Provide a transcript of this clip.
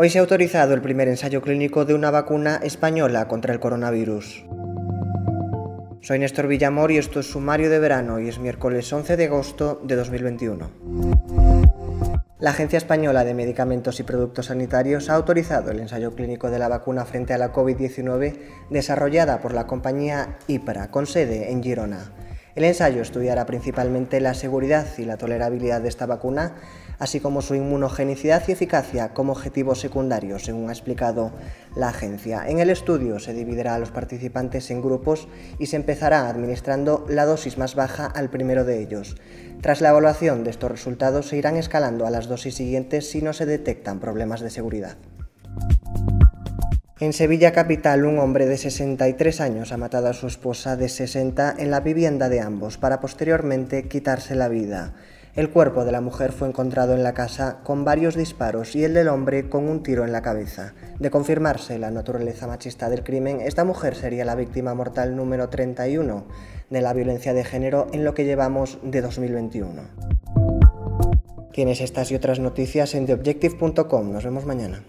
Hoy se ha autorizado el primer ensayo clínico de una vacuna española contra el coronavirus. Soy Néstor Villamor y esto es Sumario de Verano y es miércoles 11 de agosto de 2021. La Agencia Española de Medicamentos y Productos Sanitarios ha autorizado el ensayo clínico de la vacuna frente a la COVID-19 desarrollada por la compañía IPRA, con sede en Girona. El ensayo estudiará principalmente la seguridad y la tolerabilidad de esta vacuna, así como su inmunogenicidad y eficacia como objetivos secundarios, según ha explicado la agencia. En el estudio se dividirá a los participantes en grupos y se empezará administrando la dosis más baja al primero de ellos. Tras la evaluación de estos resultados se irán escalando a las dosis siguientes si no se detectan problemas de seguridad. En Sevilla Capital, un hombre de 63 años ha matado a su esposa de 60 en la vivienda de ambos para posteriormente quitarse la vida. El cuerpo de la mujer fue encontrado en la casa con varios disparos y el del hombre con un tiro en la cabeza. De confirmarse la naturaleza machista del crimen, esta mujer sería la víctima mortal número 31 de la violencia de género en lo que llevamos de 2021. Tienes estas y otras noticias en theobjective.com. Nos vemos mañana.